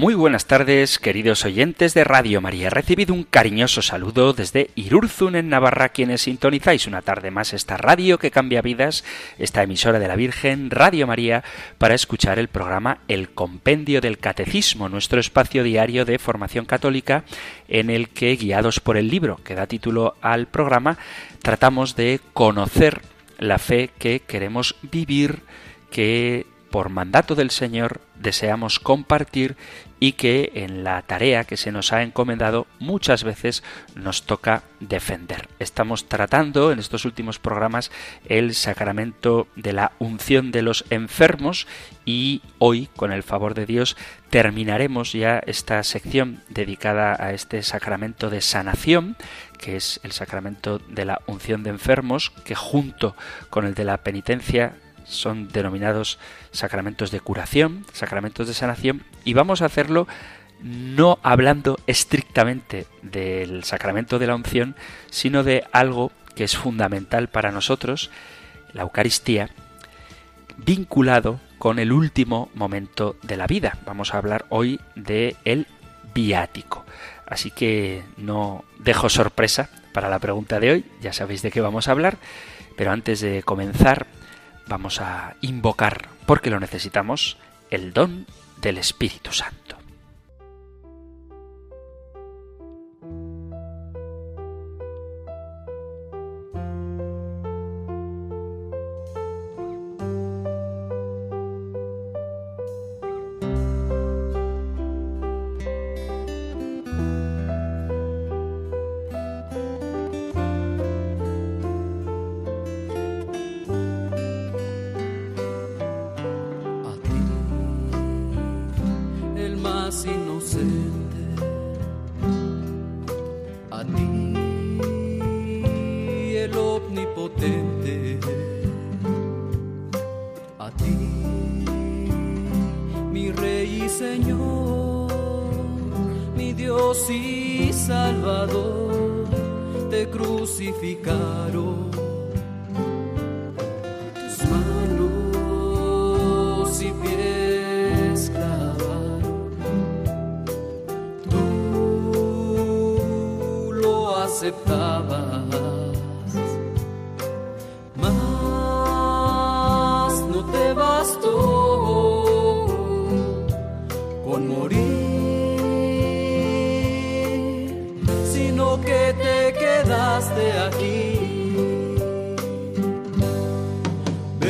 Muy buenas tardes, queridos oyentes de Radio María. Recibido un cariñoso saludo desde Irurzun, en Navarra, quienes sintonizáis una tarde más esta radio que cambia vidas, esta emisora de la Virgen, Radio María, para escuchar el programa El Compendio del Catecismo, nuestro espacio diario de formación católica, en el que, guiados por el libro que da título al programa, tratamos de conocer la fe que queremos vivir, que por mandato del Señor deseamos compartir y que en la tarea que se nos ha encomendado muchas veces nos toca defender. Estamos tratando en estos últimos programas el sacramento de la unción de los enfermos y hoy, con el favor de Dios, terminaremos ya esta sección dedicada a este sacramento de sanación, que es el sacramento de la unción de enfermos, que junto con el de la penitencia son denominados sacramentos de curación, sacramentos de sanación, y vamos a hacerlo no hablando estrictamente del sacramento de la unción, sino de algo que es fundamental para nosotros, la Eucaristía, vinculado con el último momento de la vida. Vamos a hablar hoy de el viático. Así que no dejo sorpresa para la pregunta de hoy, ya sabéis de qué vamos a hablar, pero antes de comenzar vamos a invocar, porque lo necesitamos, el don del Espíritu Santo.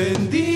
Me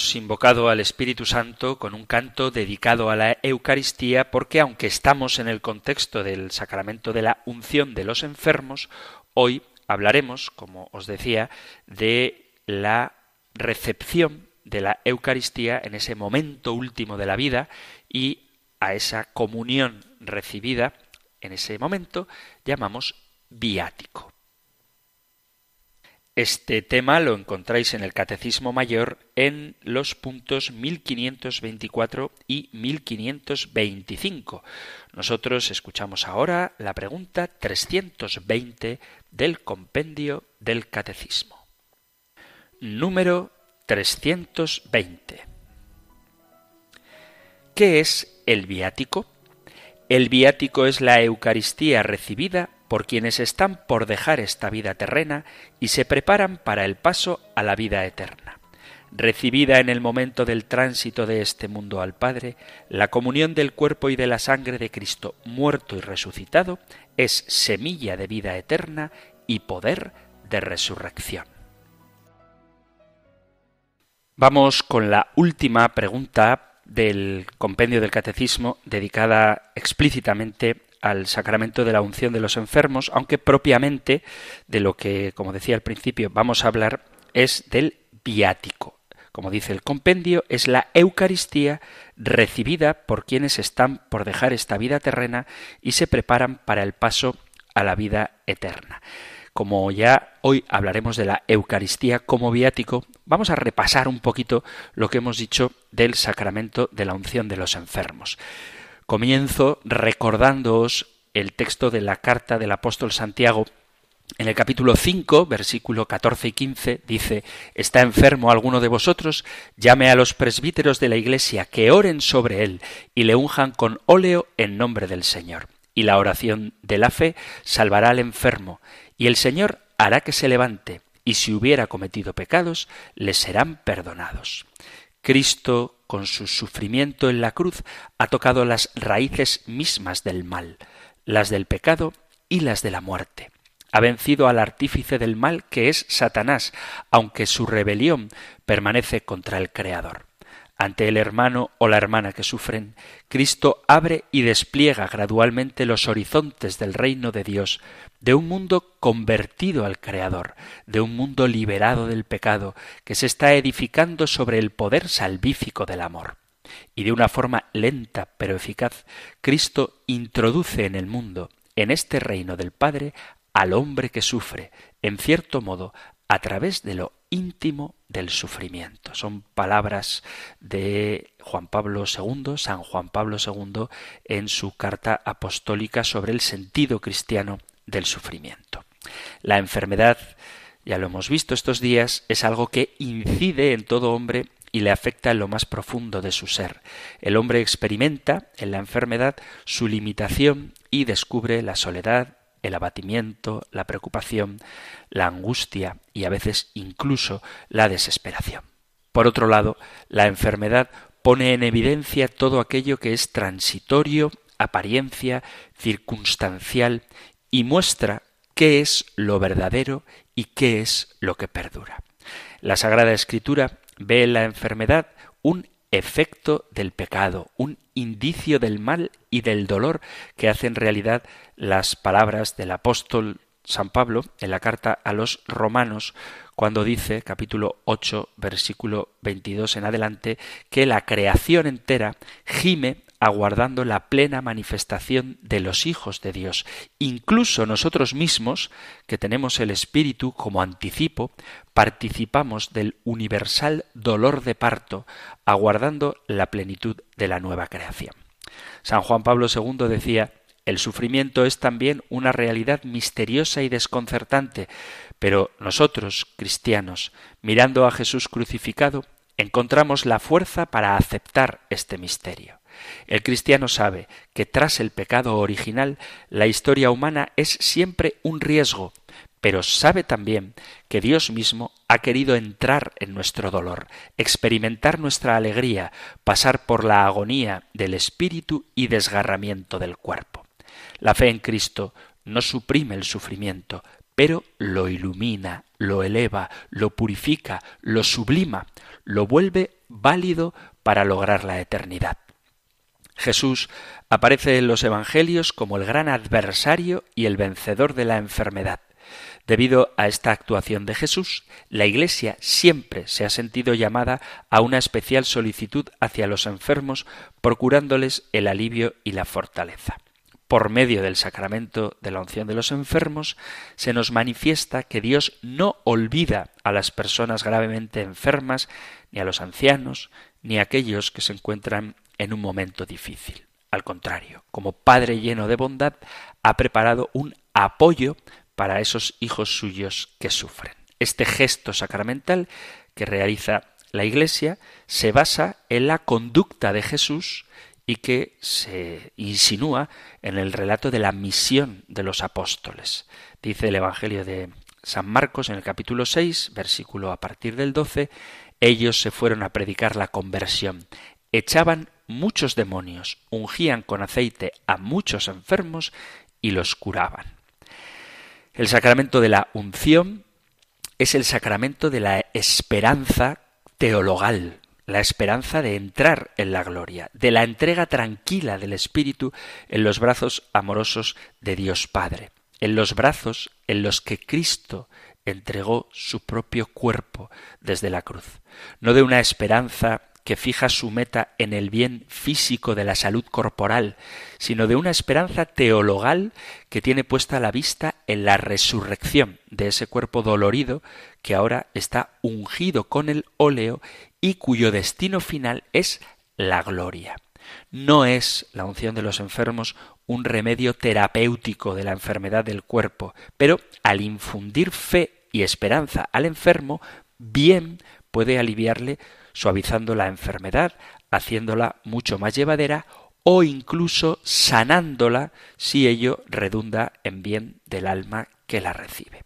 Hemos invocado al Espíritu Santo con un canto dedicado a la Eucaristía porque aunque estamos en el contexto del sacramento de la unción de los enfermos, hoy hablaremos, como os decía, de la recepción de la Eucaristía en ese momento último de la vida y a esa comunión recibida en ese momento llamamos viático. Este tema lo encontráis en el Catecismo Mayor en los puntos 1524 y 1525. Nosotros escuchamos ahora la pregunta 320 del compendio del Catecismo. Número 320. ¿Qué es el viático? El viático es la Eucaristía recibida por quienes están por dejar esta vida terrena y se preparan para el paso a la vida eterna. Recibida en el momento del tránsito de este mundo al Padre, la comunión del cuerpo y de la sangre de Cristo muerto y resucitado es semilla de vida eterna y poder de resurrección. Vamos con la última pregunta del compendio del catecismo dedicada explícitamente al sacramento de la unción de los enfermos, aunque propiamente de lo que, como decía al principio, vamos a hablar es del viático. Como dice el compendio, es la Eucaristía recibida por quienes están por dejar esta vida terrena y se preparan para el paso a la vida eterna. Como ya hoy hablaremos de la Eucaristía como viático, vamos a repasar un poquito lo que hemos dicho del sacramento de la unción de los enfermos. Comienzo recordándoos el texto de la carta del apóstol Santiago. En el capítulo 5, versículo 14 y 15, dice, ¿Está enfermo alguno de vosotros? Llame a los presbíteros de la iglesia que oren sobre él y le unjan con óleo en nombre del Señor. Y la oración de la fe salvará al enfermo, y el Señor hará que se levante, y si hubiera cometido pecados, le serán perdonados. Cristo, con su sufrimiento en la cruz, ha tocado las raíces mismas del mal, las del pecado y las de la muerte. Ha vencido al artífice del mal que es Satanás, aunque su rebelión permanece contra el Creador. Ante el hermano o la hermana que sufren, Cristo abre y despliega gradualmente los horizontes del reino de Dios, de un mundo convertido al Creador, de un mundo liberado del pecado, que se está edificando sobre el poder salvífico del amor. Y de una forma lenta pero eficaz, Cristo introduce en el mundo, en este reino del Padre, al hombre que sufre, en cierto modo, a través de lo íntimo del sufrimiento. Son palabras de Juan Pablo II, San Juan Pablo II, en su carta apostólica sobre el sentido cristiano del sufrimiento. La enfermedad, ya lo hemos visto estos días, es algo que incide en todo hombre y le afecta en lo más profundo de su ser. El hombre experimenta en la enfermedad su limitación y descubre la soledad, el abatimiento, la preocupación, la angustia y a veces incluso la desesperación. Por otro lado, la enfermedad pone en evidencia todo aquello que es transitorio, apariencia, circunstancial y muestra qué es lo verdadero y qué es lo que perdura. La Sagrada Escritura ve en la enfermedad un efecto del pecado, un indicio del mal y del dolor que hacen realidad las palabras del apóstol San Pablo en la carta a los romanos cuando dice, capítulo 8, versículo 22 en adelante, que la creación entera gime aguardando la plena manifestación de los hijos de Dios. Incluso nosotros mismos, que tenemos el Espíritu como anticipo, participamos del universal dolor de parto, aguardando la plenitud de la nueva creación. San Juan Pablo II decía el sufrimiento es también una realidad misteriosa y desconcertante, pero nosotros, cristianos, mirando a Jesús crucificado, encontramos la fuerza para aceptar este misterio. El cristiano sabe que tras el pecado original la historia humana es siempre un riesgo, pero sabe también que Dios mismo ha querido entrar en nuestro dolor, experimentar nuestra alegría, pasar por la agonía del espíritu y desgarramiento del cuerpo. La fe en Cristo no suprime el sufrimiento, pero lo ilumina, lo eleva, lo purifica, lo sublima, lo vuelve válido para lograr la eternidad. Jesús aparece en los Evangelios como el gran adversario y el vencedor de la enfermedad. Debido a esta actuación de Jesús, la Iglesia siempre se ha sentido llamada a una especial solicitud hacia los enfermos, procurándoles el alivio y la fortaleza. Por medio del sacramento de la unción de los enfermos, se nos manifiesta que Dios no olvida a las personas gravemente enfermas, ni a los ancianos, ni a aquellos que se encuentran en un momento difícil. Al contrario, como Padre lleno de bondad, ha preparado un apoyo para esos hijos suyos que sufren. Este gesto sacramental que realiza la Iglesia se basa en la conducta de Jesús y que se insinúa en el relato de la misión de los apóstoles. Dice el Evangelio de San Marcos en el capítulo 6, versículo a partir del 12, ellos se fueron a predicar la conversión, echaban muchos demonios, ungían con aceite a muchos enfermos y los curaban. El sacramento de la unción es el sacramento de la esperanza teologal, la esperanza de entrar en la gloria, de la entrega tranquila del Espíritu en los brazos amorosos de Dios Padre, en los brazos en los que Cristo entregó su propio cuerpo desde la cruz, no de una esperanza que fija su meta en el bien físico de la salud corporal, sino de una esperanza teologal que tiene puesta la vista en la resurrección de ese cuerpo dolorido que ahora está ungido con el óleo y cuyo destino final es la gloria. No es la unción de los enfermos un remedio terapéutico de la enfermedad del cuerpo, pero al infundir fe y esperanza al enfermo, bien puede aliviarle suavizando la enfermedad, haciéndola mucho más llevadera o incluso sanándola si ello redunda en bien del alma que la recibe.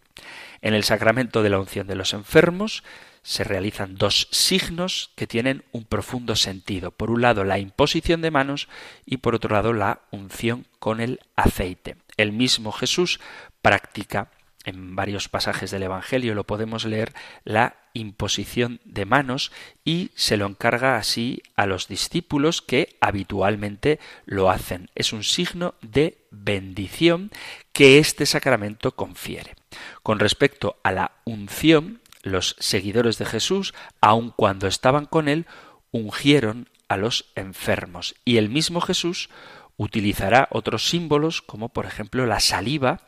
En el sacramento de la unción de los enfermos se realizan dos signos que tienen un profundo sentido. Por un lado la imposición de manos y por otro lado la unción con el aceite. El mismo Jesús practica en varios pasajes del Evangelio lo podemos leer la imposición de manos y se lo encarga así a los discípulos que habitualmente lo hacen. Es un signo de bendición que este sacramento confiere. Con respecto a la unción, los seguidores de Jesús, aun cuando estaban con él, ungieron a los enfermos y el mismo Jesús utilizará otros símbolos como por ejemplo la saliva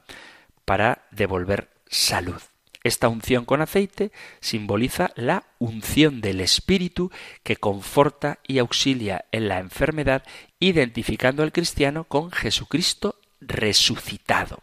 para devolver salud. Esta unción con aceite simboliza la unción del Espíritu que conforta y auxilia en la enfermedad, identificando al cristiano con Jesucristo resucitado.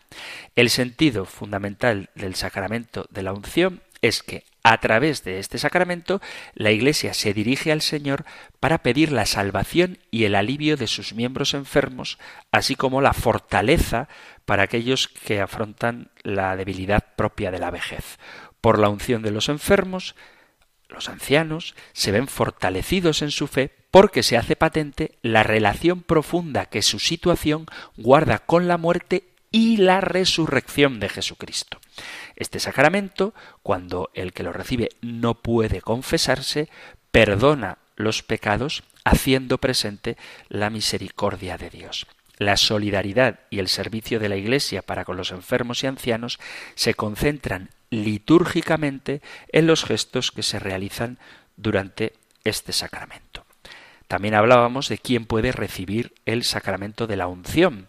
El sentido fundamental del sacramento de la unción es que a través de este sacramento la Iglesia se dirige al Señor para pedir la salvación y el alivio de sus miembros enfermos, así como la fortaleza para aquellos que afrontan la debilidad propia de la vejez. Por la unción de los enfermos, los ancianos se ven fortalecidos en su fe porque se hace patente la relación profunda que su situación guarda con la muerte y la resurrección de Jesucristo. Este sacramento, cuando el que lo recibe no puede confesarse, perdona los pecados haciendo presente la misericordia de Dios. La solidaridad y el servicio de la Iglesia para con los enfermos y ancianos se concentran litúrgicamente en los gestos que se realizan durante este sacramento. También hablábamos de quién puede recibir el sacramento de la unción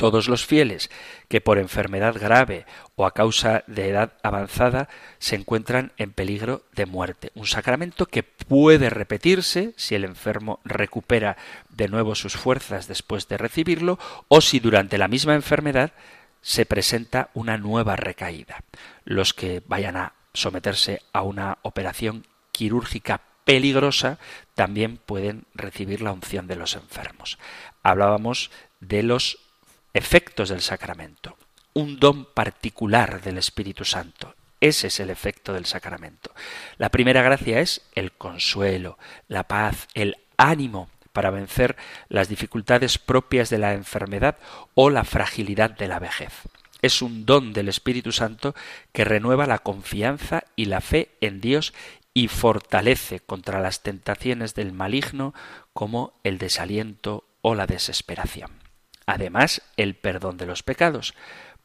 todos los fieles que por enfermedad grave o a causa de edad avanzada se encuentran en peligro de muerte. Un sacramento que puede repetirse si el enfermo recupera de nuevo sus fuerzas después de recibirlo o si durante la misma enfermedad se presenta una nueva recaída. Los que vayan a someterse a una operación quirúrgica peligrosa también pueden recibir la unción de los enfermos. Hablábamos de los efectos del sacramento. un don particular del Espíritu Santo. Ese es el efecto del sacramento. La primera gracia es el consuelo, la paz, el ánimo para vencer las dificultades propias de la enfermedad o la fragilidad de la vejez. Es un don del Espíritu Santo que renueva la confianza y la fe en Dios y fortalece contra las tentaciones del maligno como el desaliento o la desesperación. Además, el perdón de los pecados,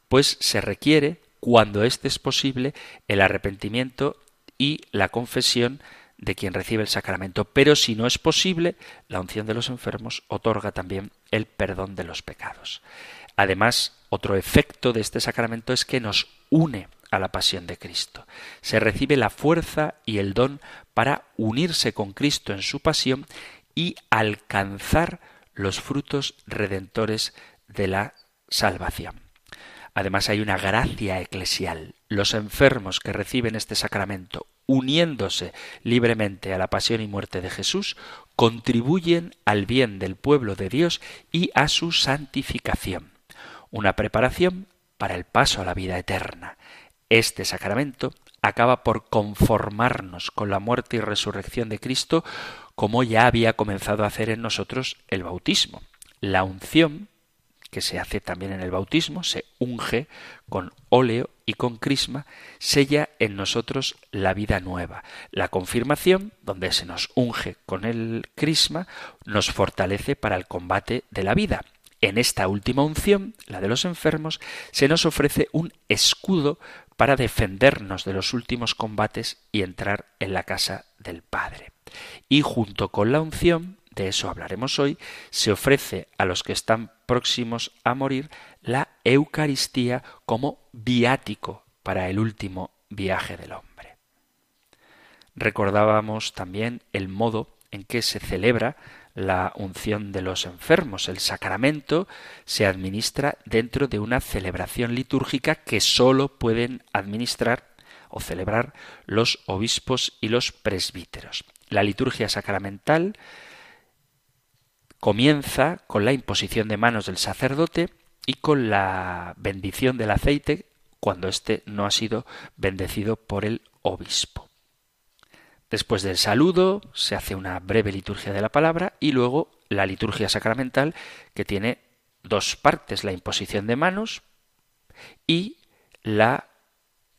pues se requiere, cuando éste es posible, el arrepentimiento y la confesión de quien recibe el sacramento. Pero si no es posible, la unción de los enfermos otorga también el perdón de los pecados. Además, otro efecto de este sacramento es que nos une a la pasión de Cristo. Se recibe la fuerza y el don para unirse con Cristo en su pasión y alcanzar los frutos redentores de la salvación. Además hay una gracia eclesial. Los enfermos que reciben este sacramento, uniéndose libremente a la pasión y muerte de Jesús, contribuyen al bien del pueblo de Dios y a su santificación. Una preparación para el paso a la vida eterna. Este sacramento acaba por conformarnos con la muerte y resurrección de Cristo como ya había comenzado a hacer en nosotros el bautismo. La unción que se hace también en el bautismo, se unge con óleo y con crisma, sella en nosotros la vida nueva. La confirmación, donde se nos unge con el crisma, nos fortalece para el combate de la vida. En esta última unción, la de los enfermos, se nos ofrece un escudo para defendernos de los últimos combates y entrar en la casa del Padre. Y junto con la unción, de eso hablaremos hoy, se ofrece a los que están próximos a morir la Eucaristía como viático para el último viaje del hombre. Recordábamos también el modo en que se celebra la unción de los enfermos. El sacramento se administra dentro de una celebración litúrgica que sólo pueden administrar o celebrar los obispos y los presbíteros. La liturgia sacramental comienza con la imposición de manos del sacerdote y con la bendición del aceite cuando éste no ha sido bendecido por el obispo. Después del saludo se hace una breve liturgia de la palabra y luego la liturgia sacramental que tiene dos partes, la imposición de manos y la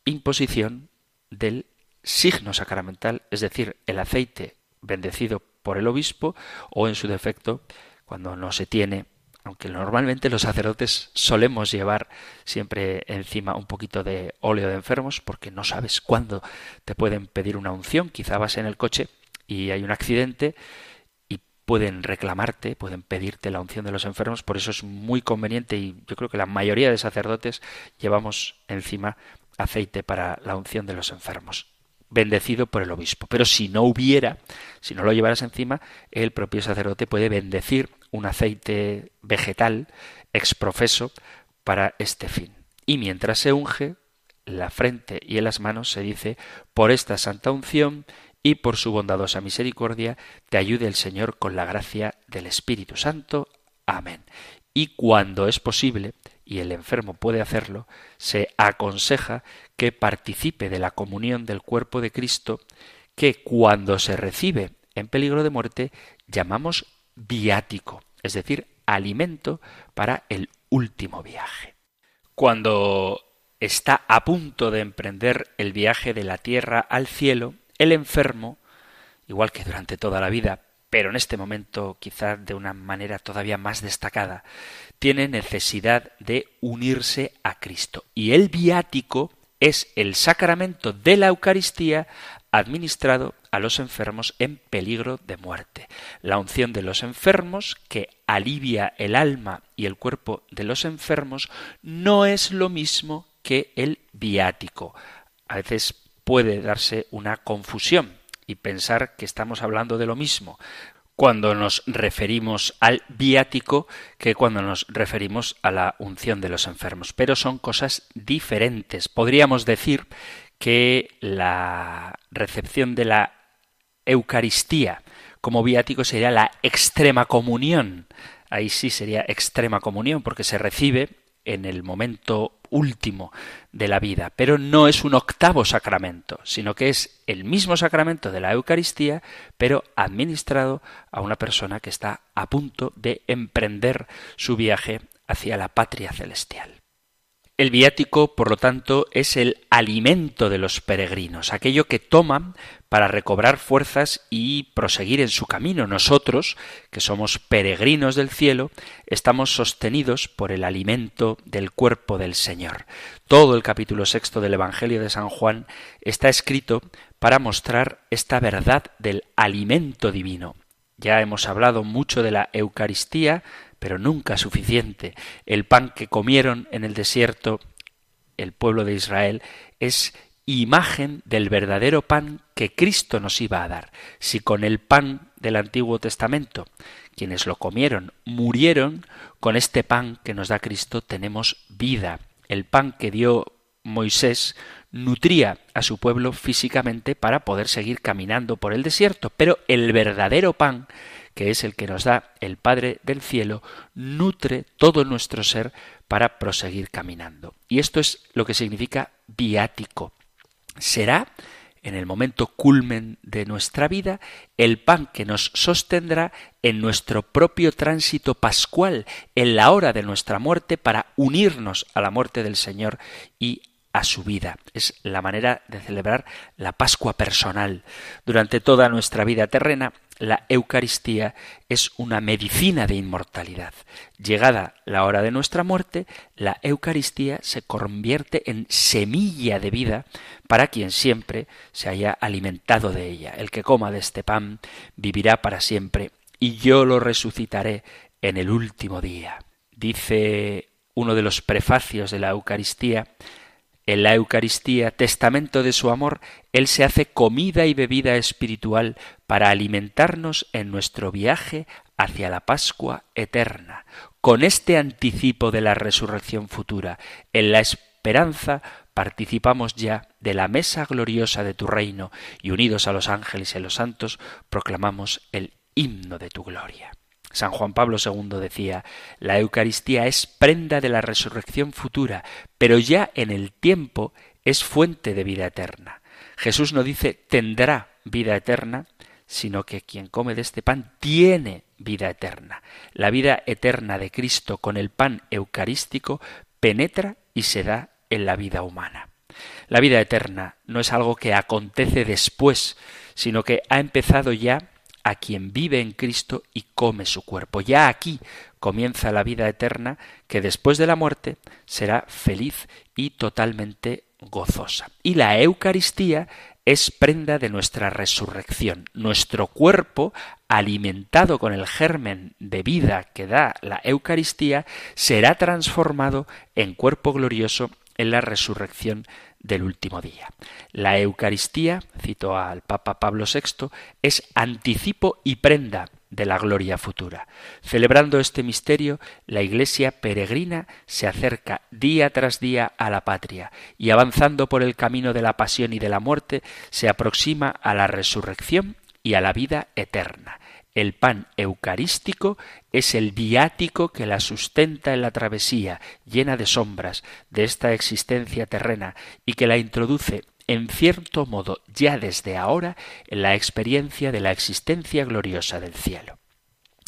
imposición del signo sacramental, es decir, el aceite bendecido por el obispo o en su defecto cuando no se tiene aunque normalmente los sacerdotes solemos llevar siempre encima un poquito de óleo de enfermos porque no sabes cuándo te pueden pedir una unción, quizá vas en el coche y hay un accidente y pueden reclamarte, pueden pedirte la unción de los enfermos, por eso es muy conveniente y yo creo que la mayoría de sacerdotes llevamos encima aceite para la unción de los enfermos bendecido por el obispo. Pero si no hubiera, si no lo llevaras encima, el propio sacerdote puede bendecir un aceite vegetal exprofeso para este fin. Y mientras se unge, la frente y en las manos se dice, por esta santa unción y por su bondadosa misericordia, te ayude el Señor con la gracia del Espíritu Santo. Amén. Y cuando es posible, y el enfermo puede hacerlo, se aconseja que participe de la comunión del cuerpo de Cristo, que cuando se recibe en peligro de muerte llamamos viático, es decir, alimento para el último viaje. Cuando está a punto de emprender el viaje de la tierra al cielo, el enfermo, igual que durante toda la vida, pero en este momento quizá de una manera todavía más destacada, tiene necesidad de unirse a Cristo. Y el viático es el sacramento de la Eucaristía administrado a los enfermos en peligro de muerte. La unción de los enfermos, que alivia el alma y el cuerpo de los enfermos, no es lo mismo que el viático. A veces puede darse una confusión y pensar que estamos hablando de lo mismo cuando nos referimos al viático que cuando nos referimos a la unción de los enfermos. Pero son cosas diferentes. Podríamos decir que la recepción de la Eucaristía como viático sería la extrema comunión. Ahí sí sería extrema comunión porque se recibe en el momento último de la vida, pero no es un octavo sacramento, sino que es el mismo sacramento de la Eucaristía, pero administrado a una persona que está a punto de emprender su viaje hacia la patria celestial. El viático, por lo tanto, es el alimento de los peregrinos, aquello que toman para recobrar fuerzas y proseguir en su camino. Nosotros, que somos peregrinos del cielo, estamos sostenidos por el alimento del cuerpo del Señor. Todo el capítulo sexto del Evangelio de San Juan está escrito para mostrar esta verdad del alimento divino. Ya hemos hablado mucho de la Eucaristía, pero nunca suficiente. El pan que comieron en el desierto el pueblo de Israel es imagen del verdadero pan que Cristo nos iba a dar. Si con el pan del Antiguo Testamento quienes lo comieron murieron, con este pan que nos da Cristo tenemos vida. El pan que dio Moisés nutría a su pueblo físicamente para poder seguir caminando por el desierto, pero el verdadero pan que es el que nos da el Padre del cielo, nutre todo nuestro ser para proseguir caminando. Y esto es lo que significa viático. Será, en el momento culmen de nuestra vida, el pan que nos sostendrá en nuestro propio tránsito pascual, en la hora de nuestra muerte, para unirnos a la muerte del Señor y a su vida. Es la manera de celebrar la Pascua personal. Durante toda nuestra vida terrena, la Eucaristía es una medicina de inmortalidad. Llegada la hora de nuestra muerte, la Eucaristía se convierte en semilla de vida para quien siempre se haya alimentado de ella. El que coma de este pan vivirá para siempre y yo lo resucitaré en el último día. Dice uno de los prefacios de la Eucaristía, en la Eucaristía, testamento de su amor, Él se hace comida y bebida espiritual para alimentarnos en nuestro viaje hacia la Pascua eterna. Con este anticipo de la resurrección futura, en la esperanza participamos ya de la mesa gloriosa de tu reino y unidos a los ángeles y a los santos proclamamos el himno de tu gloria. San Juan Pablo II decía, la Eucaristía es prenda de la resurrección futura, pero ya en el tiempo es fuente de vida eterna. Jesús no dice tendrá vida eterna, sino que quien come de este pan tiene vida eterna. La vida eterna de Cristo con el pan eucarístico penetra y se da en la vida humana. La vida eterna no es algo que acontece después, sino que ha empezado ya a quien vive en Cristo y come su cuerpo. Ya aquí comienza la vida eterna que después de la muerte será feliz y totalmente gozosa. Y la Eucaristía es prenda de nuestra resurrección. Nuestro cuerpo, alimentado con el germen de vida que da la Eucaristía, será transformado en cuerpo glorioso en la resurrección del último día. La Eucaristía, cito al Papa Pablo VI, es anticipo y prenda de la gloria futura. Celebrando este misterio, la Iglesia peregrina se acerca día tras día a la patria y avanzando por el camino de la pasión y de la muerte, se aproxima a la resurrección y a la vida eterna. El pan eucarístico es el viático que la sustenta en la travesía llena de sombras de esta existencia terrena y que la introduce en cierto modo ya desde ahora en la experiencia de la existencia gloriosa del cielo.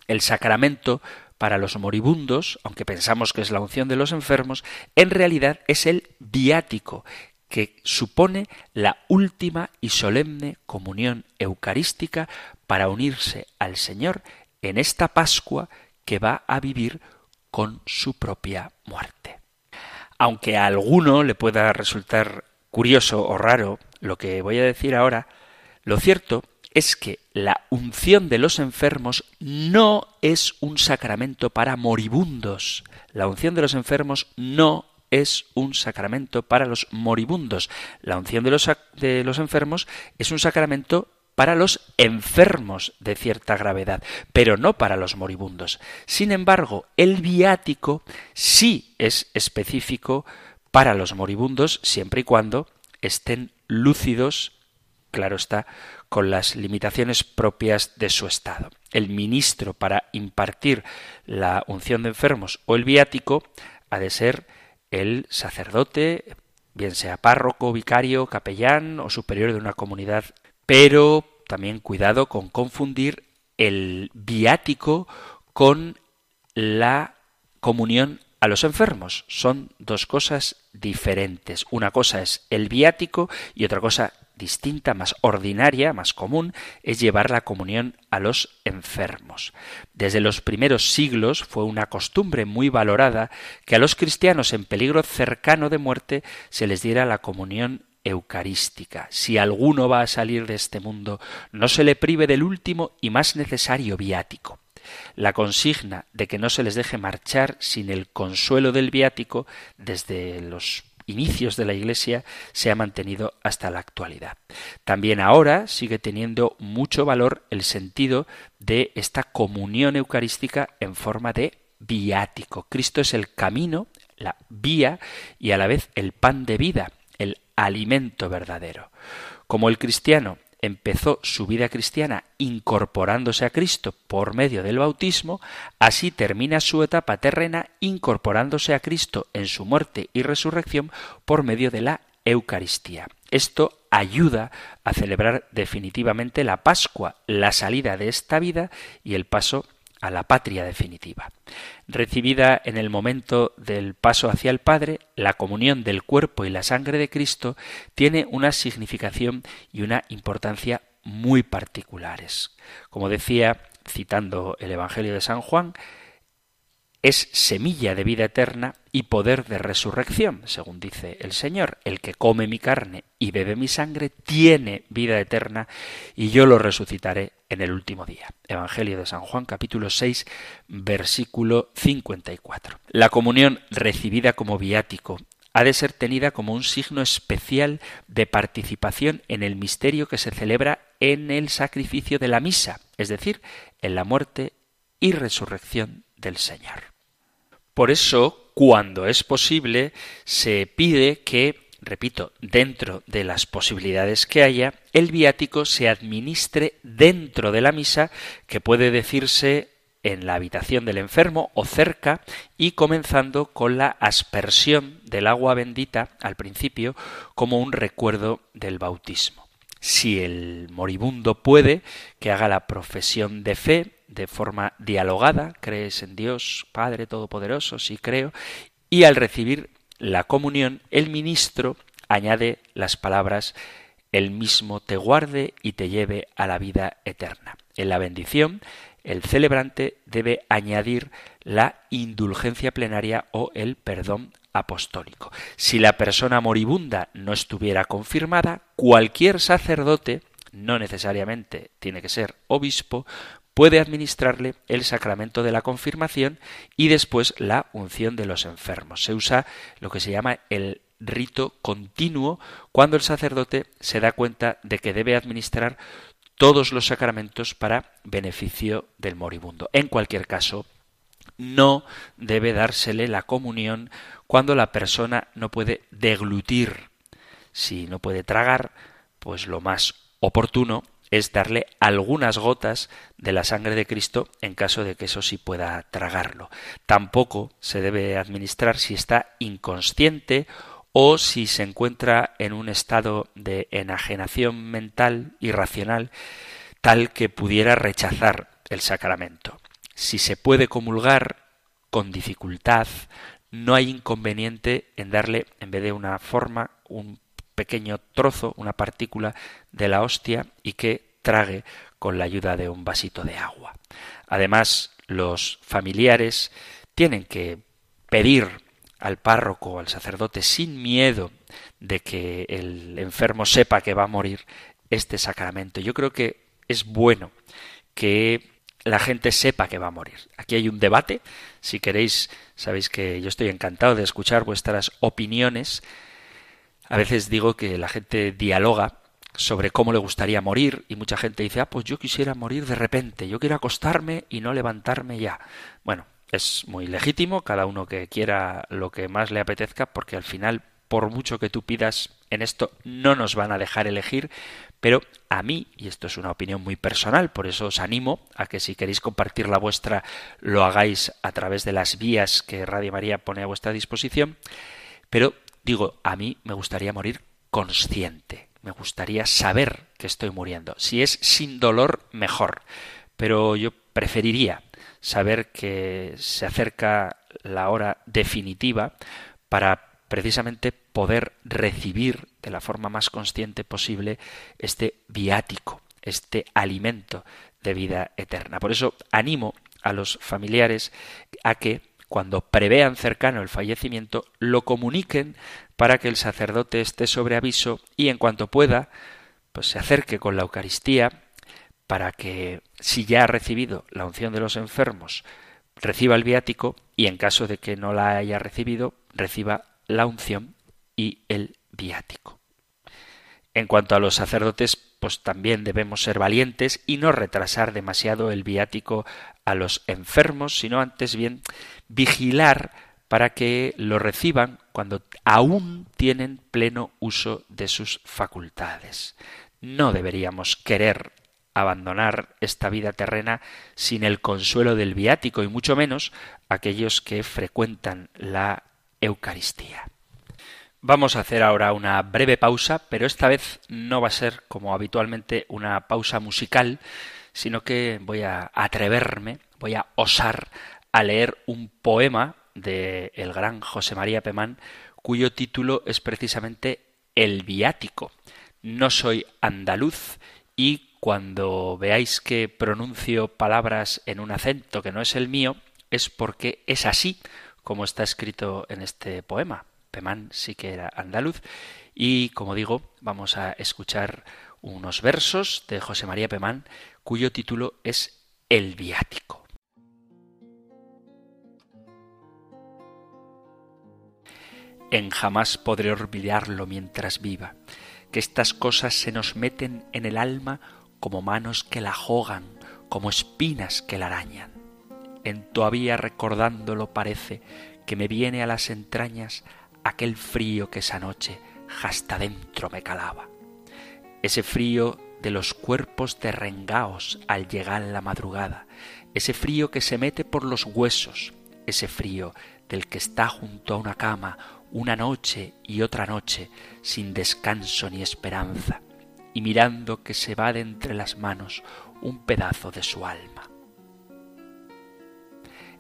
El sacramento para los moribundos, aunque pensamos que es la unción de los enfermos, en realidad es el viático que supone la última y solemne comunión eucarística para unirse al Señor en esta Pascua que va a vivir con su propia muerte. Aunque a alguno le pueda resultar curioso o raro lo que voy a decir ahora, lo cierto es que la unción de los enfermos no es un sacramento para moribundos. La unción de los enfermos no es un sacramento para los moribundos. La unción de los, de los enfermos es un sacramento para los enfermos de cierta gravedad, pero no para los moribundos. Sin embargo, el viático sí es específico para los moribundos siempre y cuando estén lúcidos, claro está, con las limitaciones propias de su estado. El ministro para impartir la unción de enfermos o el viático ha de ser el sacerdote, bien sea párroco, vicario, capellán o superior de una comunidad. Pero también cuidado con confundir el viático con la comunión a los enfermos. Son dos cosas diferentes. Una cosa es el viático y otra cosa distinta, más ordinaria, más común, es llevar la comunión a los enfermos. Desde los primeros siglos fue una costumbre muy valorada que a los cristianos en peligro cercano de muerte se les diera la comunión eucarística. Si alguno va a salir de este mundo, no se le prive del último y más necesario viático. La consigna de que no se les deje marchar sin el consuelo del viático desde los inicios de la Iglesia se ha mantenido hasta la actualidad. También ahora sigue teniendo mucho valor el sentido de esta comunión eucarística en forma de viático. Cristo es el camino, la vía y a la vez el pan de vida, alimento verdadero. Como el cristiano empezó su vida cristiana incorporándose a Cristo por medio del bautismo, así termina su etapa terrena incorporándose a Cristo en su muerte y resurrección por medio de la Eucaristía. Esto ayuda a celebrar definitivamente la Pascua, la salida de esta vida y el paso a la patria definitiva. Recibida en el momento del paso hacia el Padre, la comunión del cuerpo y la sangre de Cristo tiene una significación y una importancia muy particulares. Como decía, citando el Evangelio de San Juan, es semilla de vida eterna y poder de resurrección, según dice el Señor. El que come mi carne y bebe mi sangre tiene vida eterna y yo lo resucitaré en el último día. Evangelio de San Juan capítulo 6 versículo 54. La comunión recibida como viático ha de ser tenida como un signo especial de participación en el misterio que se celebra en el sacrificio de la misa, es decir, en la muerte y resurrección del Señor. Por eso, cuando es posible, se pide que, repito, dentro de las posibilidades que haya, el viático se administre dentro de la misa, que puede decirse en la habitación del enfermo o cerca y comenzando con la aspersión del agua bendita al principio como un recuerdo del bautismo. Si el moribundo puede, que haga la profesión de fe de forma dialogada, crees en Dios Padre Todopoderoso, sí creo, y al recibir la comunión, el ministro añade las palabras el mismo te guarde y te lleve a la vida eterna. En la bendición, el celebrante debe añadir la indulgencia plenaria o el perdón apostólico. Si la persona moribunda no estuviera confirmada, cualquier sacerdote no necesariamente tiene que ser obispo, puede administrarle el sacramento de la confirmación y después la unción de los enfermos. Se usa lo que se llama el rito continuo cuando el sacerdote se da cuenta de que debe administrar todos los sacramentos para beneficio del moribundo. En cualquier caso, no debe dársele la comunión cuando la persona no puede deglutir. Si no puede tragar, pues lo más oportuno es darle algunas gotas de la sangre de Cristo en caso de que eso sí pueda tragarlo. Tampoco se debe administrar si está inconsciente o si se encuentra en un estado de enajenación mental irracional tal que pudiera rechazar el sacramento. Si se puede comulgar con dificultad, no hay inconveniente en darle, en vez de una forma, un pequeño trozo, una partícula de la hostia y que trague con la ayuda de un vasito de agua. Además, los familiares tienen que pedir al párroco o al sacerdote sin miedo de que el enfermo sepa que va a morir este sacramento. Yo creo que es bueno que la gente sepa que va a morir. Aquí hay un debate. Si queréis, sabéis que yo estoy encantado de escuchar vuestras opiniones a veces digo que la gente dialoga sobre cómo le gustaría morir y mucha gente dice, ah, pues yo quisiera morir de repente, yo quiero acostarme y no levantarme ya. Bueno, es muy legítimo, cada uno que quiera lo que más le apetezca, porque al final, por mucho que tú pidas, en esto no nos van a dejar elegir, pero a mí, y esto es una opinión muy personal, por eso os animo a que si queréis compartir la vuestra lo hagáis a través de las vías que Radio María pone a vuestra disposición, pero digo, a mí me gustaría morir consciente, me gustaría saber que estoy muriendo. Si es sin dolor, mejor, pero yo preferiría saber que se acerca la hora definitiva para precisamente poder recibir de la forma más consciente posible este viático, este alimento de vida eterna. Por eso animo a los familiares a que cuando prevean cercano el fallecimiento lo comuniquen para que el sacerdote esté sobre aviso y en cuanto pueda pues se acerque con la Eucaristía para que si ya ha recibido la unción de los enfermos reciba el viático y en caso de que no la haya recibido reciba la unción y el viático. En cuanto a los sacerdotes, pues también debemos ser valientes y no retrasar demasiado el viático a los enfermos, sino antes bien vigilar para que lo reciban cuando aún tienen pleno uso de sus facultades. No deberíamos querer abandonar esta vida terrena sin el consuelo del viático y mucho menos aquellos que frecuentan la Eucaristía. Vamos a hacer ahora una breve pausa, pero esta vez no va a ser como habitualmente una pausa musical, sino que voy a atreverme, voy a osar a leer un poema de el gran José María Pemán, cuyo título es precisamente El viático. No soy andaluz y cuando veáis que pronuncio palabras en un acento que no es el mío, es porque es así como está escrito en este poema. Pemán sí que era andaluz y, como digo, vamos a escuchar unos versos de José María Pemán cuyo título es El viático. En jamás podré olvidarlo mientras viva, que estas cosas se nos meten en el alma como manos que la jogan, como espinas que la arañan. En todavía recordándolo parece que me viene a las entrañas aquel frío que esa noche hasta dentro me calaba. Ese frío de los cuerpos derrengaos al llegar la madrugada, ese frío que se mete por los huesos, ese frío del que está junto a una cama una noche y otra noche sin descanso ni esperanza, y mirando que se va de entre las manos un pedazo de su alma.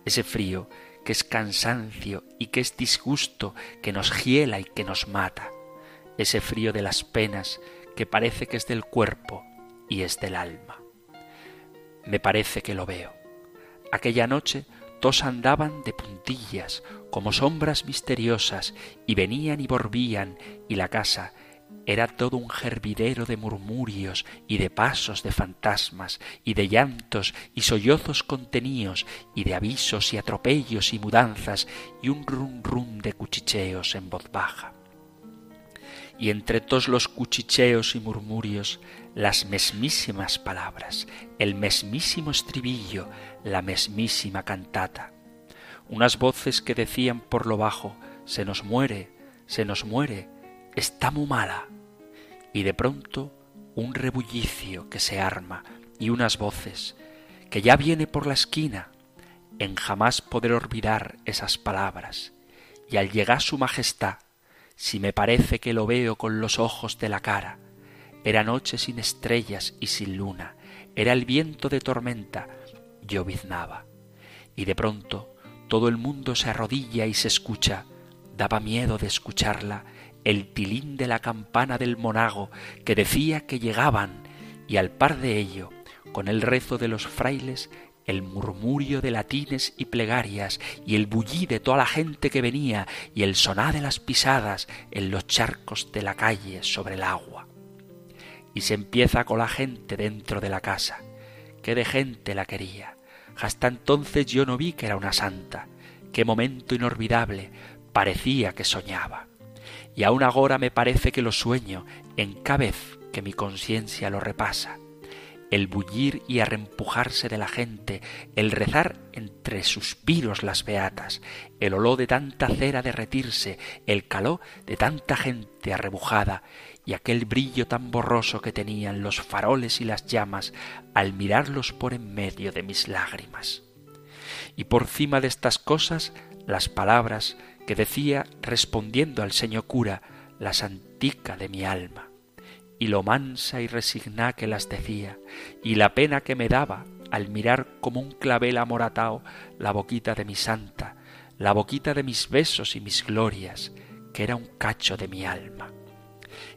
Ese frío que es cansancio y que es disgusto, que nos hiela y que nos mata, ese frío de las penas que parece que es del cuerpo y es del alma. Me parece que lo veo. Aquella noche todos andaban de puntillas, como sombras misteriosas, y venían y volvían, y la casa era todo un hervidero de murmurios y de pasos de fantasmas y de llantos y sollozos contenidos y de avisos y atropellos y mudanzas y un rum rum de cuchicheos en voz baja. Y entre todos los cuchicheos y murmurios las mesmísimas palabras, el mesmísimo estribillo, la mesmísima cantata. Unas voces que decían por lo bajo, se nos muere, se nos muere, está muy mala. Y de pronto un rebullicio que se arma y unas voces, que ya viene por la esquina, en jamás poder olvidar esas palabras. Y al llegar su majestad, si me parece que lo veo con los ojos de la cara, era noche sin estrellas y sin luna, era el viento de tormenta, lloviznaba. Y de pronto todo el mundo se arrodilla y se escucha, daba miedo de escucharla el tilín de la campana del monago que decía que llegaban y al par de ello, con el rezo de los frailes, el murmurio de latines y plegarias y el bullí de toda la gente que venía y el sonar de las pisadas en los charcos de la calle sobre el agua. Y se empieza con la gente dentro de la casa. Qué de gente la quería. Hasta entonces yo no vi que era una santa. Qué momento inolvidable. Parecía que soñaba y aún agora me parece que lo sueño en cada vez que mi conciencia lo repasa. el bullir y arrempujarse de la gente, el rezar entre suspiros las beatas, el olor de tanta cera derretirse, el calor de tanta gente arrebujada, y aquel brillo tan borroso que tenían los faroles y las llamas al mirarlos por en medio de mis lágrimas. Y por cima de estas cosas las palabras que decía respondiendo al señor cura, la santica de mi alma, y lo mansa y resigná que las decía, y la pena que me daba al mirar como un clavel amoratao la boquita de mi santa, la boquita de mis besos y mis glorias, que era un cacho de mi alma.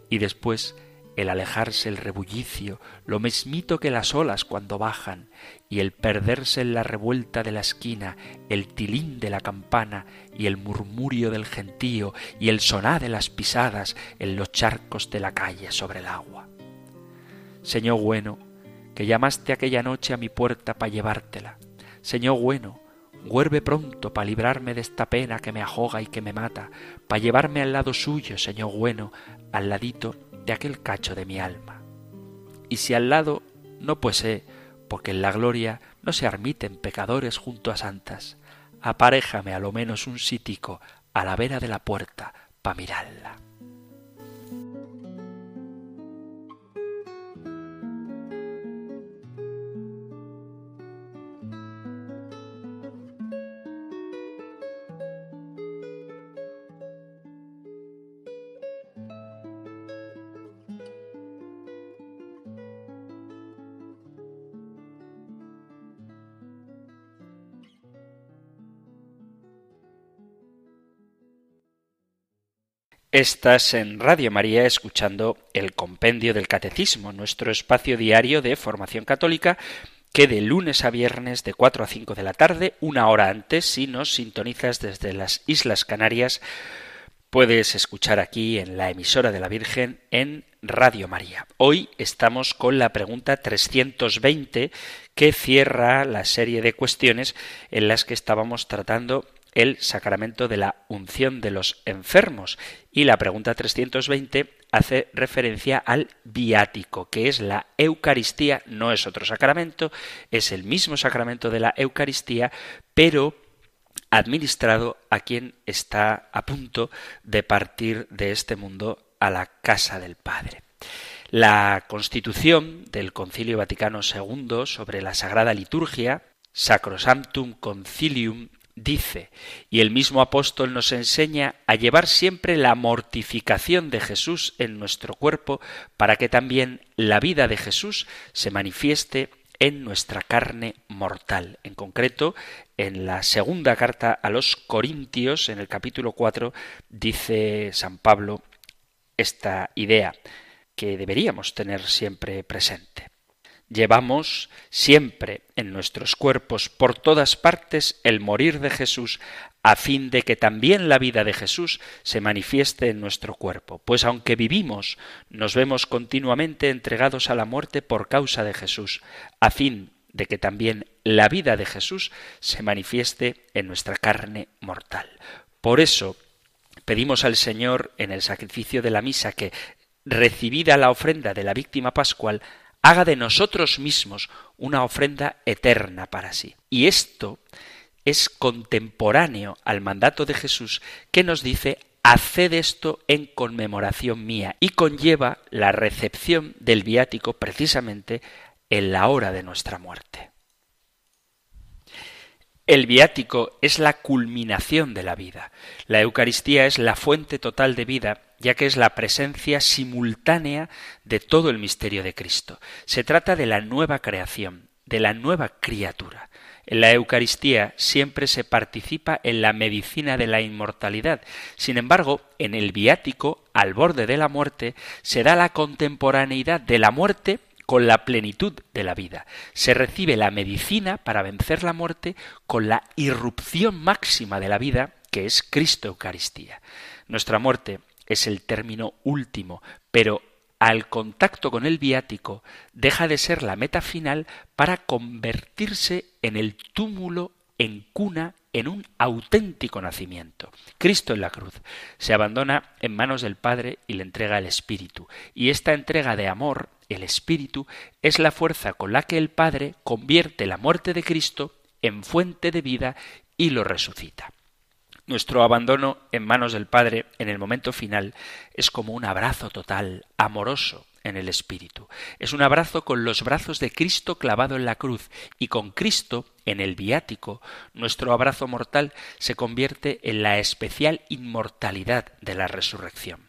Y después el alejarse el rebullicio, lo mesmito que las olas cuando bajan, y el perderse en la revuelta de la esquina, el tilín de la campana, y el murmurio del gentío, y el sonar de las pisadas en los charcos de la calle sobre el agua. Señor bueno, que llamaste aquella noche a mi puerta para llevártela. Señor bueno, Vuelve pronto para librarme de esta pena que me ahoga y que me mata, para llevarme al lado suyo, Señor bueno, al ladito de aquel cacho de mi alma. Y si al lado no pues porque en la gloria no se armiten pecadores junto a santas, aparéjame a lo menos un sítico a la vera de la puerta pa mirarla. Estás en Radio María escuchando el Compendio del Catecismo, nuestro espacio diario de formación católica que de lunes a viernes de 4 a 5 de la tarde, una hora antes, si nos sintonizas desde las Islas Canarias, puedes escuchar aquí en la emisora de la Virgen en Radio María. Hoy estamos con la pregunta 320 que cierra la serie de cuestiones en las que estábamos tratando el sacramento de la unción de los enfermos. Y la pregunta 320 hace referencia al viático, que es la Eucaristía, no es otro sacramento, es el mismo sacramento de la Eucaristía, pero administrado a quien está a punto de partir de este mundo a la casa del Padre. La constitución del Concilio Vaticano II sobre la Sagrada Liturgia, Sacrosanctum Concilium dice, y el mismo apóstol nos enseña a llevar siempre la mortificación de Jesús en nuestro cuerpo para que también la vida de Jesús se manifieste en nuestra carne mortal. En concreto, en la segunda carta a los Corintios, en el capítulo 4, dice San Pablo esta idea que deberíamos tener siempre presente. Llevamos siempre en nuestros cuerpos por todas partes el morir de Jesús, a fin de que también la vida de Jesús se manifieste en nuestro cuerpo. Pues aunque vivimos, nos vemos continuamente entregados a la muerte por causa de Jesús, a fin de que también la vida de Jesús se manifieste en nuestra carne mortal. Por eso pedimos al Señor en el sacrificio de la misa que, recibida la ofrenda de la víctima pascual, haga de nosotros mismos una ofrenda eterna para sí. Y esto es contemporáneo al mandato de Jesús que nos dice haced esto en conmemoración mía y conlleva la recepción del viático precisamente en la hora de nuestra muerte. El viático es la culminación de la vida. La Eucaristía es la fuente total de vida ya que es la presencia simultánea de todo el misterio de Cristo. Se trata de la nueva creación, de la nueva criatura. En la Eucaristía siempre se participa en la medicina de la inmortalidad. Sin embargo, en el viático, al borde de la muerte, se da la contemporaneidad de la muerte con la plenitud de la vida. Se recibe la medicina para vencer la muerte con la irrupción máxima de la vida, que es Cristo Eucaristía. Nuestra muerte es el término último, pero al contacto con el viático deja de ser la meta final para convertirse en el túmulo encuna en un auténtico nacimiento. Cristo en la cruz se abandona en manos del Padre y le entrega el Espíritu. Y esta entrega de amor, el Espíritu, es la fuerza con la que el Padre convierte la muerte de Cristo en fuente de vida y lo resucita. Nuestro abandono en manos del Padre en el momento final es como un abrazo total, amoroso, en el Espíritu. Es un abrazo con los brazos de Cristo clavado en la cruz y con Cristo en el viático, nuestro abrazo mortal se convierte en la especial inmortalidad de la resurrección.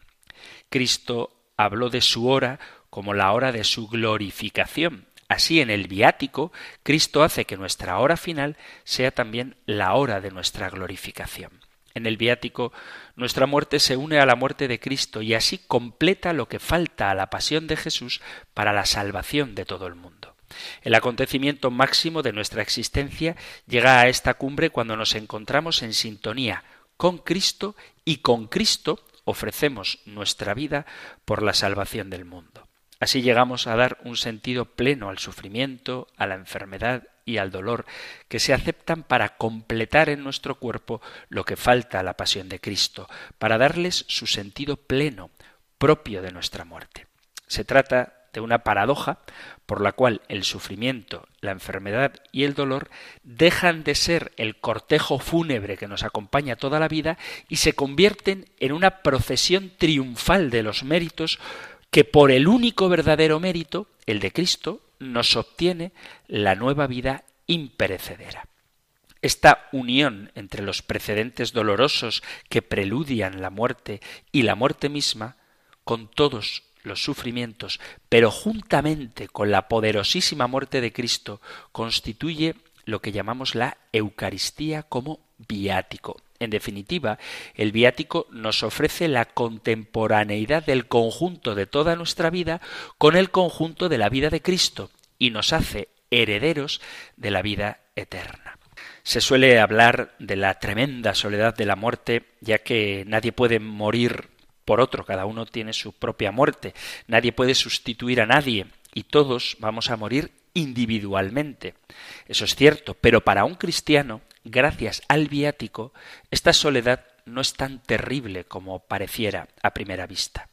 Cristo habló de su hora como la hora de su glorificación. Así en el viático, Cristo hace que nuestra hora final sea también la hora de nuestra glorificación. En el viático, nuestra muerte se une a la muerte de Cristo y así completa lo que falta a la pasión de Jesús para la salvación de todo el mundo. El acontecimiento máximo de nuestra existencia llega a esta cumbre cuando nos encontramos en sintonía con Cristo y con Cristo ofrecemos nuestra vida por la salvación del mundo. Así llegamos a dar un sentido pleno al sufrimiento, a la enfermedad y al dolor, que se aceptan para completar en nuestro cuerpo lo que falta a la pasión de Cristo, para darles su sentido pleno, propio de nuestra muerte. Se trata de una paradoja por la cual el sufrimiento, la enfermedad y el dolor dejan de ser el cortejo fúnebre que nos acompaña toda la vida y se convierten en una procesión triunfal de los méritos que por el único verdadero mérito, el de Cristo, nos obtiene la nueva vida imperecedera. Esta unión entre los precedentes dolorosos que preludian la muerte y la muerte misma, con todos los sufrimientos, pero juntamente con la poderosísima muerte de Cristo, constituye lo que llamamos la Eucaristía como viático. En definitiva, el viático nos ofrece la contemporaneidad del conjunto de toda nuestra vida con el conjunto de la vida de Cristo y nos hace herederos de la vida eterna. Se suele hablar de la tremenda soledad de la muerte, ya que nadie puede morir por otro, cada uno tiene su propia muerte, nadie puede sustituir a nadie y todos vamos a morir individualmente. Eso es cierto, pero para un cristiano gracias al viático, esta soledad no es tan terrible como pareciera a primera vista.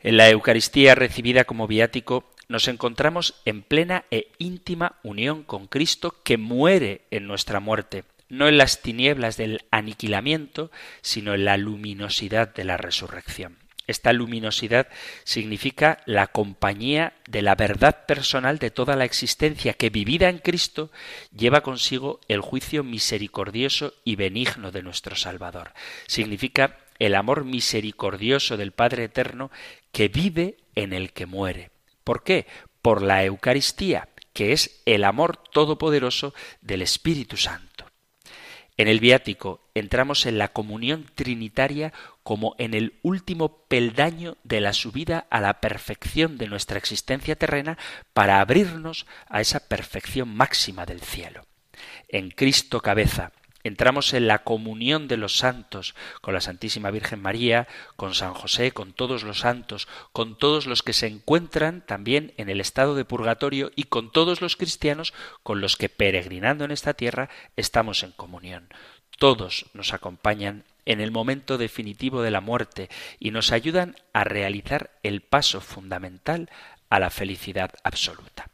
En la Eucaristía recibida como viático nos encontramos en plena e íntima unión con Cristo que muere en nuestra muerte, no en las tinieblas del aniquilamiento, sino en la luminosidad de la resurrección. Esta luminosidad significa la compañía de la verdad personal de toda la existencia que vivida en Cristo lleva consigo el juicio misericordioso y benigno de nuestro Salvador. Significa el amor misericordioso del Padre Eterno que vive en el que muere. ¿Por qué? Por la Eucaristía, que es el amor todopoderoso del Espíritu Santo. En el viático entramos en la comunión trinitaria como en el último peldaño de la subida a la perfección de nuestra existencia terrena para abrirnos a esa perfección máxima del cielo. En Cristo cabeza, entramos en la comunión de los santos, con la Santísima Virgen María, con San José, con todos los santos, con todos los que se encuentran también en el estado de purgatorio y con todos los cristianos con los que peregrinando en esta tierra estamos en comunión. Todos nos acompañan en el momento definitivo de la muerte y nos ayudan a realizar el paso fundamental a la felicidad absoluta.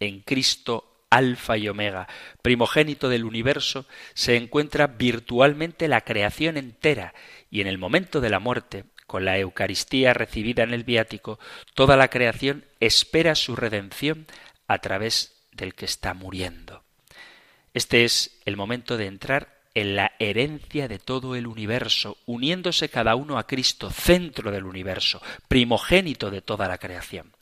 En Cristo Alfa y Omega, primogénito del universo, se encuentra virtualmente la creación entera y en el momento de la muerte, con la Eucaristía recibida en el viático, toda la creación espera su redención a través del que está muriendo. Este es el momento de entrar en la herencia de todo el universo, uniéndose cada uno a Cristo, centro del universo, primogénito de toda la creación.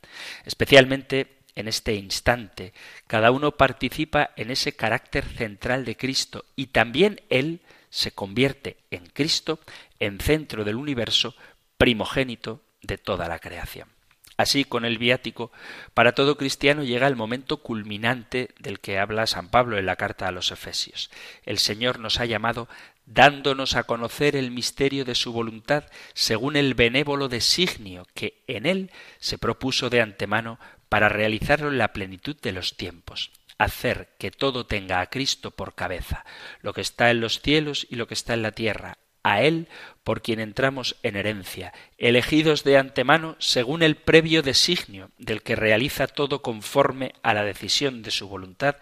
Especialmente en este instante, cada uno participa en ese carácter central de Cristo y también Él se convierte en Cristo, en centro del universo, primogénito de toda la creación. Así, con el viático, para todo cristiano llega el momento culminante del que habla San Pablo en la carta a los Efesios. El Señor nos ha llamado dándonos a conocer el misterio de su voluntad según el benévolo designio que en él se propuso de antemano para realizarlo en la plenitud de los tiempos. hacer que todo tenga a Cristo por cabeza, lo que está en los cielos y lo que está en la tierra, a Él por quien entramos en herencia, elegidos de antemano según el previo designio del que realiza todo conforme a la decisión de su voluntad,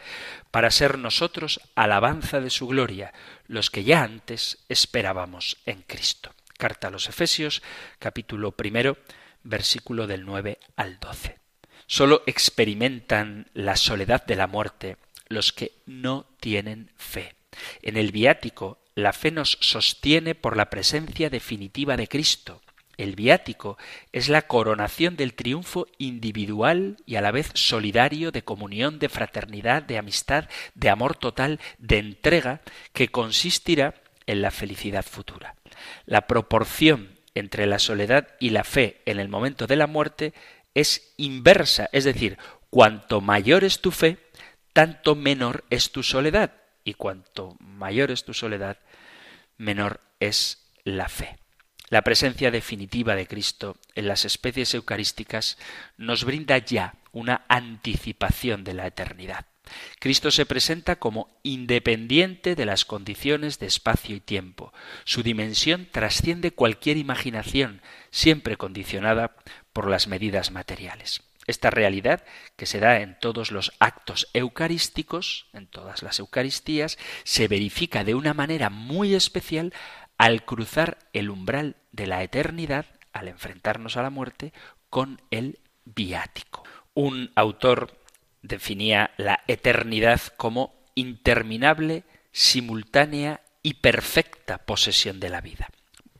para ser nosotros alabanza de su gloria, los que ya antes esperábamos en Cristo. Carta a los Efesios, capítulo primero, versículo del 9 al 12. Solo experimentan la soledad de la muerte los que no tienen fe. En el viático la fe nos sostiene por la presencia definitiva de Cristo. El viático es la coronación del triunfo individual y a la vez solidario de comunión, de fraternidad, de amistad, de amor total, de entrega, que consistirá en la felicidad futura. La proporción entre la soledad y la fe en el momento de la muerte es inversa, es decir, cuanto mayor es tu fe, tanto menor es tu soledad y cuanto mayor es tu soledad, menor es la fe. La presencia definitiva de Cristo en las especies eucarísticas nos brinda ya una anticipación de la eternidad. Cristo se presenta como independiente de las condiciones de espacio y tiempo. Su dimensión trasciende cualquier imaginación, siempre condicionada por las medidas materiales. Esta realidad, que se da en todos los actos eucarísticos, en todas las Eucaristías, se verifica de una manera muy especial al cruzar el umbral de la eternidad, al enfrentarnos a la muerte, con el viático. Un autor definía la eternidad como interminable, simultánea y perfecta posesión de la vida.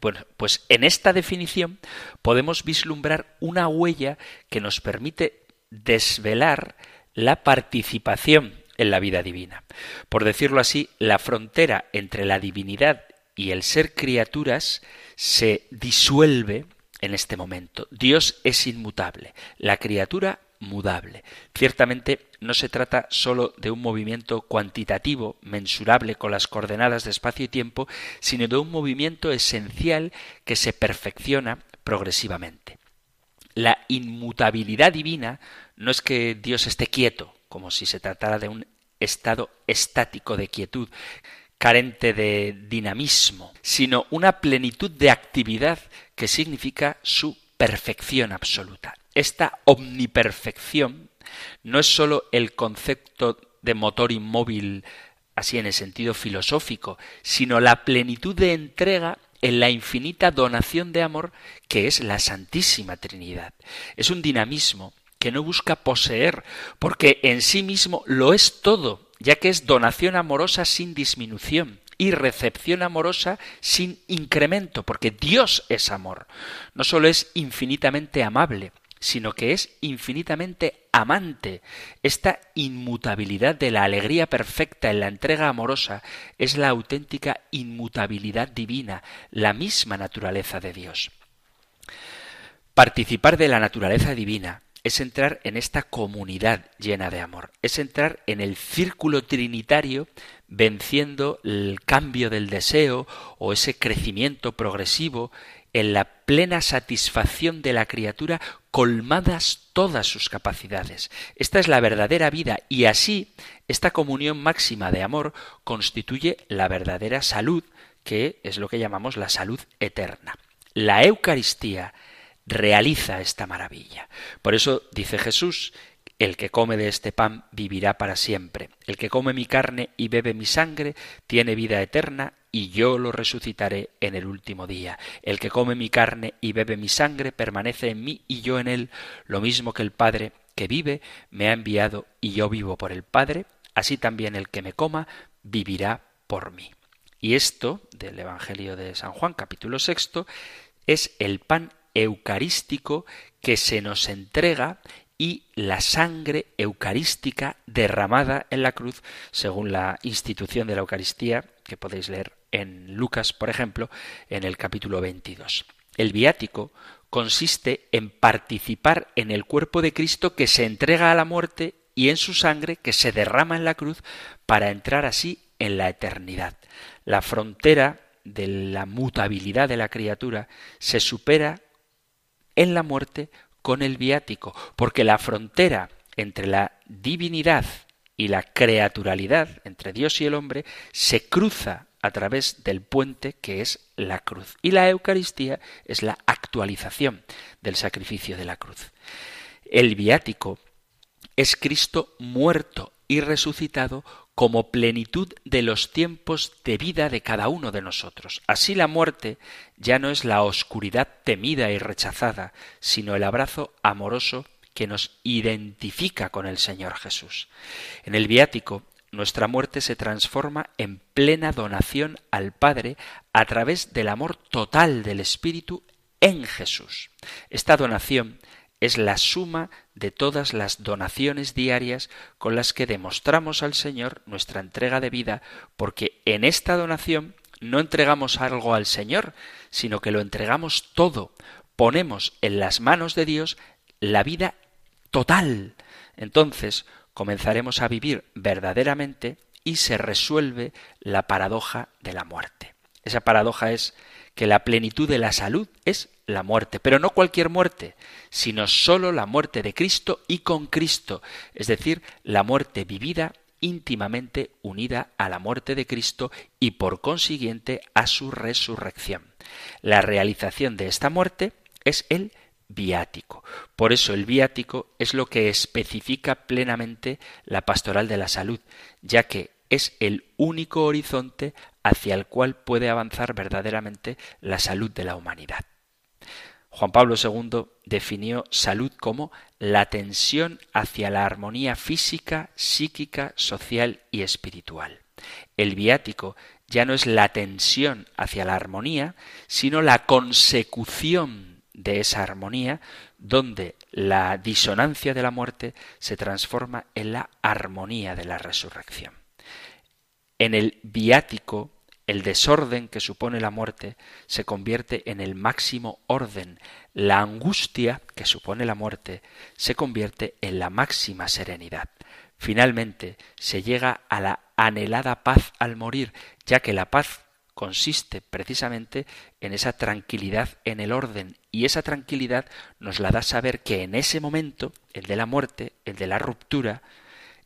Bueno, pues en esta definición podemos vislumbrar una huella que nos permite desvelar la participación en la vida divina. Por decirlo así, la frontera entre la divinidad y el ser criaturas se disuelve en este momento. Dios es inmutable, la criatura mudable. Ciertamente no se trata sólo de un movimiento cuantitativo, mensurable con las coordenadas de espacio y tiempo, sino de un movimiento esencial que se perfecciona progresivamente. La inmutabilidad divina no es que Dios esté quieto, como si se tratara de un estado estático de quietud, carente de dinamismo, sino una plenitud de actividad que significa su perfección absoluta. Esta omniperfección no es sólo el concepto de motor inmóvil así en el sentido filosófico, sino la plenitud de entrega en la infinita donación de amor que es la Santísima Trinidad. Es un dinamismo que no busca poseer, porque en sí mismo lo es todo, ya que es donación amorosa sin disminución y recepción amorosa sin incremento, porque Dios es amor. No sólo es infinitamente amable, sino que es infinitamente amante. Esta inmutabilidad de la alegría perfecta en la entrega amorosa es la auténtica inmutabilidad divina, la misma naturaleza de Dios. Participar de la naturaleza divina es entrar en esta comunidad llena de amor, es entrar en el círculo trinitario venciendo el cambio del deseo o ese crecimiento progresivo en la plena satisfacción de la criatura colmadas todas sus capacidades. Esta es la verdadera vida y así esta comunión máxima de amor constituye la verdadera salud, que es lo que llamamos la salud eterna. La Eucaristía realiza esta maravilla. Por eso dice Jesús el que come de este pan vivirá para siempre. El que come mi carne y bebe mi sangre tiene vida eterna y yo lo resucitaré en el último día. El que come mi carne y bebe mi sangre permanece en mí y yo en él, lo mismo que el Padre que vive me ha enviado y yo vivo por el Padre, así también el que me coma vivirá por mí. Y esto, del Evangelio de San Juan capítulo sexto, es el pan eucarístico que se nos entrega y la sangre eucarística derramada en la cruz, según la institución de la Eucaristía, que podéis leer en Lucas, por ejemplo, en el capítulo 22. El viático consiste en participar en el cuerpo de Cristo que se entrega a la muerte y en su sangre que se derrama en la cruz para entrar así en la eternidad. La frontera de la mutabilidad de la criatura se supera en la muerte con el viático, porque la frontera entre la divinidad y la creaturalidad entre Dios y el hombre se cruza a través del puente que es la cruz. Y la Eucaristía es la actualización del sacrificio de la cruz. El viático es Cristo muerto y resucitado como plenitud de los tiempos de vida de cada uno de nosotros. Así la muerte ya no es la oscuridad temida y rechazada, sino el abrazo amoroso que nos identifica con el Señor Jesús. En el viático nuestra muerte se transforma en plena donación al Padre a través del amor total del Espíritu en Jesús. Esta donación es la suma de todas las donaciones diarias con las que demostramos al Señor nuestra entrega de vida, porque en esta donación no entregamos algo al Señor, sino que lo entregamos todo, ponemos en las manos de Dios la vida total. Entonces, comenzaremos a vivir verdaderamente y se resuelve la paradoja de la muerte. Esa paradoja es que la plenitud de la salud es la muerte, pero no cualquier muerte, sino sólo la muerte de Cristo y con Cristo, es decir, la muerte vivida íntimamente unida a la muerte de Cristo y por consiguiente a su resurrección. La realización de esta muerte es el viático. Por eso el viático es lo que especifica plenamente la pastoral de la salud, ya que es el único horizonte hacia el cual puede avanzar verdaderamente la salud de la humanidad. Juan Pablo II definió salud como la tensión hacia la armonía física, psíquica, social y espiritual. El viático ya no es la tensión hacia la armonía, sino la consecución de esa armonía donde la disonancia de la muerte se transforma en la armonía de la resurrección. En el viático, el desorden que supone la muerte se convierte en el máximo orden. La angustia que supone la muerte se convierte en la máxima serenidad. Finalmente se llega a la anhelada paz al morir, ya que la paz consiste precisamente en esa tranquilidad en el orden y esa tranquilidad nos la da saber que en ese momento, el de la muerte, el de la ruptura,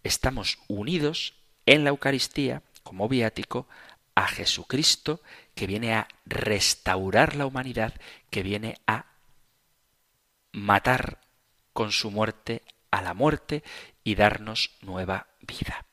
estamos unidos en la Eucaristía como viático a Jesucristo que viene a restaurar la humanidad, que viene a matar con su muerte a la muerte y darnos nueva vida.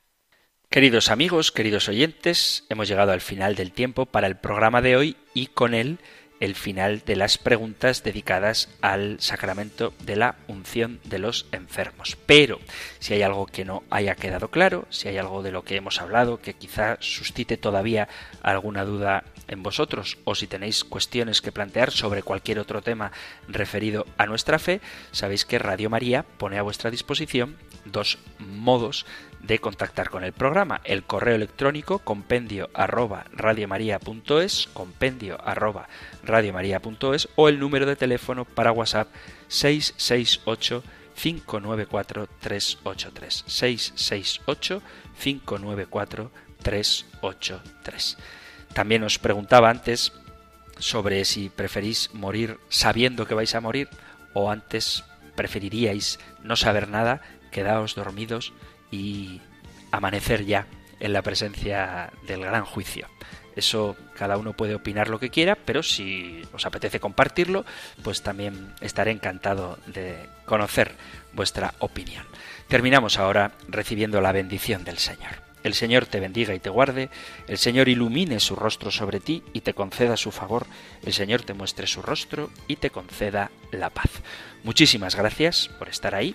Queridos amigos, queridos oyentes, hemos llegado al final del tiempo para el programa de hoy y con él el final de las preguntas dedicadas al sacramento de la unción de los enfermos. Pero si hay algo que no haya quedado claro, si hay algo de lo que hemos hablado que quizá suscite todavía alguna duda en vosotros o si tenéis cuestiones que plantear sobre cualquier otro tema referido a nuestra fe, sabéis que Radio María pone a vuestra disposición dos modos de contactar con el programa. El correo electrónico compendio arroba radiomaria.es, compendio arroba radiomaria.es o el número de teléfono para WhatsApp 668 594 383 668 594 383. También os preguntaba antes sobre si preferís morir sabiendo que vais a morir o antes preferiríais no saber nada, quedaos dormidos y amanecer ya en la presencia del gran juicio. Eso cada uno puede opinar lo que quiera, pero si os apetece compartirlo, pues también estaré encantado de conocer vuestra opinión. Terminamos ahora recibiendo la bendición del Señor. El Señor te bendiga y te guarde, el Señor ilumine su rostro sobre ti y te conceda su favor, el Señor te muestre su rostro y te conceda la paz. Muchísimas gracias por estar ahí